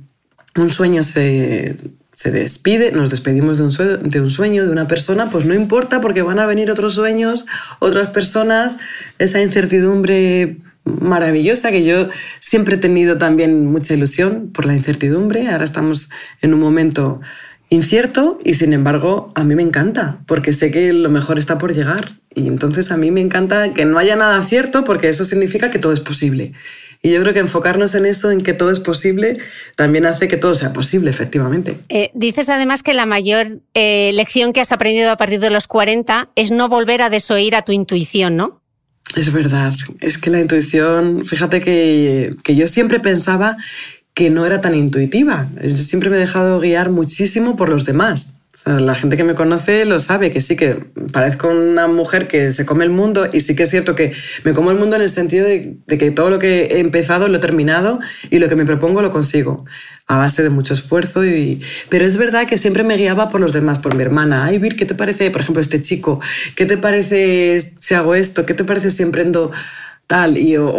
un sueño se, se despide, nos despedimos de un, sueño, de un sueño, de una persona, pues no importa porque van a venir otros sueños, otras personas, esa incertidumbre maravillosa que yo siempre he tenido también mucha ilusión por la incertidumbre. Ahora estamos en un momento incierto y sin embargo a mí me encanta porque sé que lo mejor está por llegar y entonces a mí me encanta que no haya nada cierto porque eso significa que todo es posible. Y yo creo que enfocarnos en eso, en que todo es posible, también hace que todo sea posible, efectivamente. Eh, dices además que la mayor eh, lección que has aprendido a partir de los 40 es no volver a desoír a tu intuición, ¿no? Es verdad, es que la intuición, fíjate que, que yo siempre pensaba que no era tan intuitiva. Yo siempre me he dejado guiar muchísimo por los demás la gente que me conoce lo sabe, que sí que parezco una mujer que se come el mundo y sí que es cierto que me como el mundo en el sentido de, que todo lo que he empezado lo he terminado y lo que me propongo lo consigo a base de mucho esfuerzo. Y, pero es verdad que siempre me guiaba por los demás, por mi hermana. Ay, Vir, ¿qué te parece, por ejemplo, este chico? ¿Qué te parece si hago esto? ¿Qué te parece si emprendo tal, y, o,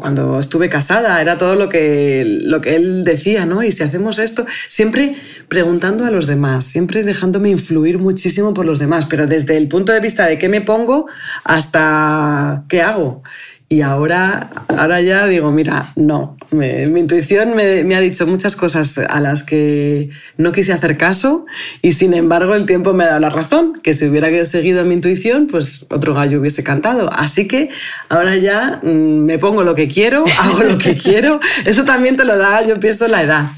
cuando estuve casada, era todo lo que, lo que él decía, ¿no? Y si hacemos esto, siempre preguntando a los demás, siempre dejándome influir muchísimo por los demás, pero desde el punto de vista de qué me pongo hasta qué hago. Y ahora, ahora ya digo, mira, no, mi intuición me, ha dicho muchas cosas a las que no quise hacer caso y sin embargo el tiempo me ha dado la razón, que si hubiera seguido mi intuición, pues otro gallo hubiese cantado. Así que ahora ya mm, me pongo lo que quiero, hago lo que quiero. Eso también te lo da, yo pienso, la edad.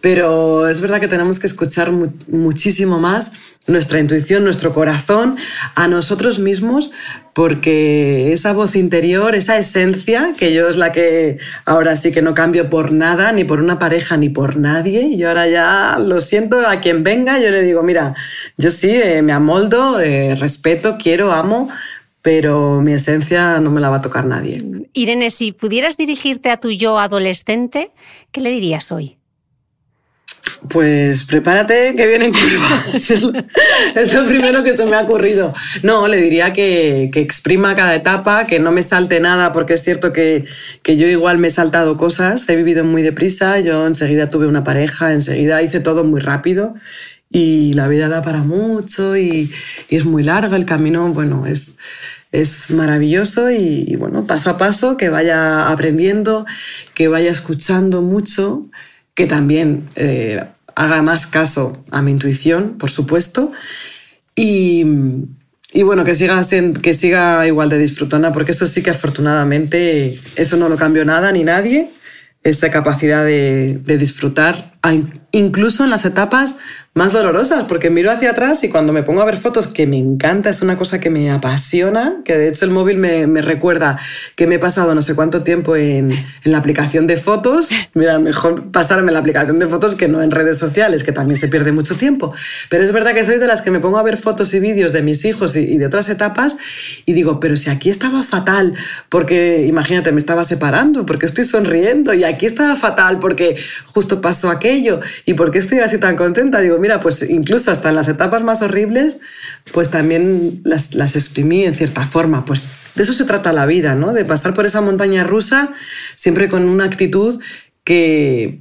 Pero es verdad que tenemos que escuchar muchísimo más nuestra intuición, nuestro corazón, a nosotros mismos, porque esa voz interior, esa esencia, que yo es la que ahora sí que no cambio por nada, ni por una pareja, ni por nadie, yo ahora ya lo siento a quien venga, yo le digo, mira, yo sí, eh, me amoldo, eh, respeto, quiero, amo, pero mi esencia no me la va a tocar nadie. Irene, si pudieras dirigirte a tu yo adolescente, ¿qué le dirías hoy? Pues prepárate que viene en curva. es, lo, primero que se me ha ocurrido. No, le diría que, que, exprima cada etapa, que no me salte nada, porque es cierto que, que, yo igual me he saltado cosas, he vivido muy deprisa, yo enseguida tuve una pareja, enseguida hice todo muy rápido y la vida da para mucho y, y es muy largo el camino, bueno, es, es maravilloso y, y bueno, paso a paso, que vaya aprendiendo, que vaya escuchando mucho que también eh, haga más caso a mi intuición, por supuesto, y, bueno, que siga, que siga igual de disfrutona, porque eso sí que afortunadamente, eso no lo cambió nada ni nadie, esa capacidad de, de disfrutar, incluso en las etapas más dolorosas, porque miro hacia atrás y cuando me pongo a ver fotos, que me encanta, es una cosa que me apasiona, que de hecho el móvil me, me recuerda que me he pasado no sé cuánto tiempo en, en, la aplicación de fotos. Mira, mejor pasarme en la aplicación de fotos que no en redes sociales, que también se pierde mucho tiempo. Pero es verdad que soy de las que me pongo a ver fotos y vídeos de mis hijos y, y de otras etapas y digo, pero si aquí estaba fatal, porque imagínate, me estaba separando, porque estoy sonriendo, y aquí estaba fatal porque justo pasó aquello, y porque estoy así tan contenta, digo, mira, pues incluso hasta en las etapas más horribles, pues también las, las exprimí en cierta forma. Pues de eso se trata la vida, ¿no? De pasar por esa montaña rusa siempre con una actitud que,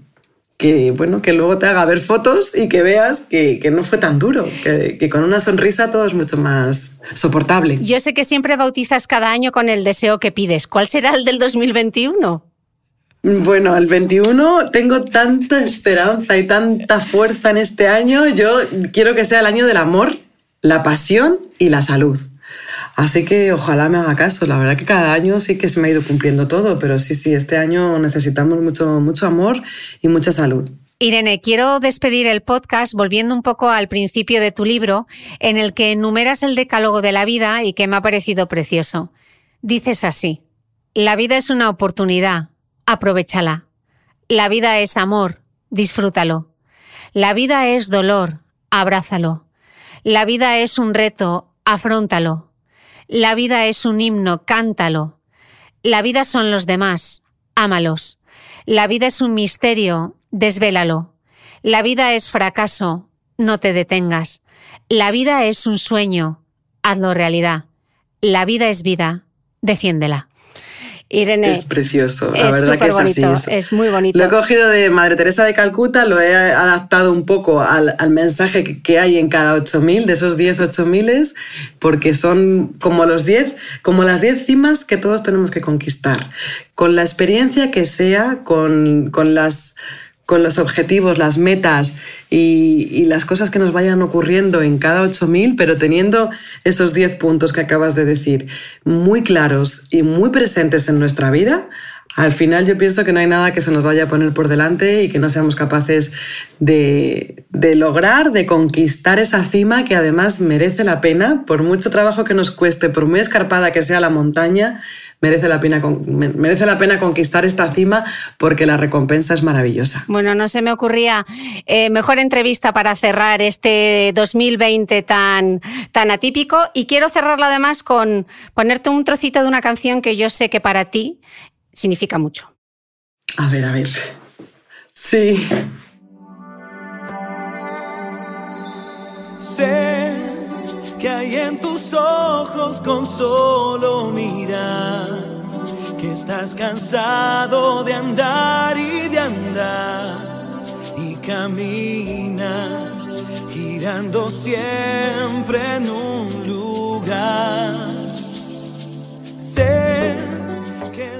que, bueno, que luego te haga ver fotos y que veas que, que no fue tan duro, que, que, con una sonrisa todo es mucho más soportable. Yo sé que siempre bautizas cada año con el deseo que pides. ¿Cuál será el del 2021? Bueno, al 21 tengo tanta esperanza y tanta fuerza en este año. Yo quiero que sea el año del amor la pasión y la salud. Así que ojalá me haga caso. La verdad que cada año sí que se me ha ido cumpliendo todo, pero sí, sí, este año necesitamos mucho, mucho amor y mucha salud. Irene, quiero despedir el podcast volviendo un poco al principio de tu libro, en el que enumeras el decálogo de la vida y que me ha parecido precioso. Dices así, la vida es una oportunidad, aprovechala. La vida es amor, disfrútalo. La vida es dolor, abrázalo. La vida es un reto, afróntalo. La vida es un himno, cántalo. La vida son los demás, ámalos. La vida es un misterio, desvélalo. La vida es fracaso, no te detengas. La vida es un sueño, hazlo realidad. La vida es vida, defiéndela. Irene. Es precioso, la verdad que es así. Es muy bonito. Lo he cogido de Madre Teresa de Calcuta, lo he adaptado un poco al, mensaje que, hay en cada 8000, de esos 10 8000, porque son como los 10, como las 10 cimas que todos tenemos que conquistar. Con la experiencia que sea, con, con las con los objetivos, las metas y, las cosas que nos vayan ocurriendo en cada 8000, pero teniendo esos 10 puntos que acabas de decir muy claros y muy presentes en nuestra vida, al final yo pienso que no hay nada que se nos vaya a poner por delante y que no seamos capaces de, de, lograr, de conquistar esa cima que además merece la pena, por mucho trabajo que nos cueste, por muy escarpada que sea la montaña, merece la pena, merece la pena conquistar esta cima porque la recompensa es maravillosa. Bueno, no se me ocurría eh, mejor entrevista para cerrar este 2020 tan, tan atípico y quiero cerrarlo además con ponerte un trocito de una canción que yo sé que para ti significa mucho. A ver, a ver. Sí. En tus ojos con solo mirar que estás cansado de andar y de andar y camina girando siempre en un lugar. Sé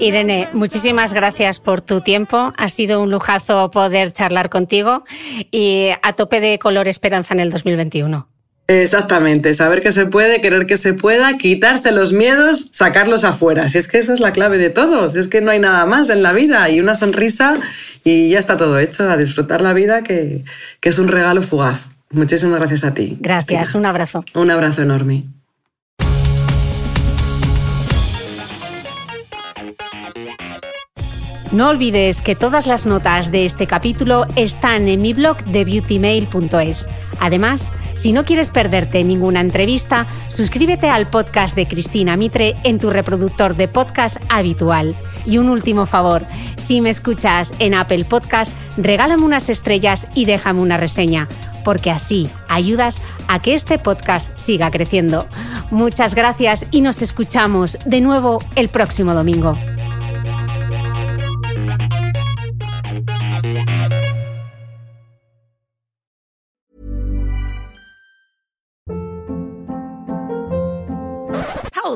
Irene, muchísimas gracias por tu tiempo. Ha sido un lujazo poder charlar contigo y a tope de color esperanza en el 2021. Exactamente, saber que se puede, querer que se pueda, quitarse los miedos, sacarlos afuera. Si es que esa es la clave de todo, si es que no hay nada más en la vida y una sonrisa y ya está todo hecho, a disfrutar la vida que, que es un regalo fugaz. Muchísimas gracias a ti. Gracias, un abrazo. Un abrazo enorme. No olvides que todas las notas de este capítulo están en mi blog de beautymail.es. Además, si no quieres perderte ninguna entrevista, suscríbete al podcast de Cristina Mitre en tu reproductor de podcast habitual. Y un último favor, si me escuchas en Apple Podcast, regálame unas estrellas y déjame una reseña porque así ayudas a que este podcast siga creciendo. Muchas gracias y nos escuchamos de nuevo el próximo domingo.